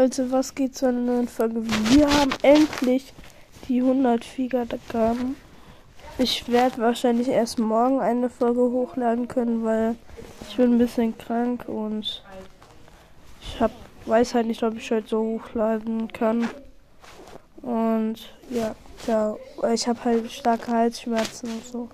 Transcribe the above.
Leute, was geht zu einer neuen Folge? Wir haben endlich die 100 Wiedergaben. Ich werde wahrscheinlich erst morgen eine Folge hochladen können, weil ich bin ein bisschen krank und ich hab, weiß halt nicht, ob ich heute so hochladen kann. Und ja, ja, ich habe halt starke Halsschmerzen und so.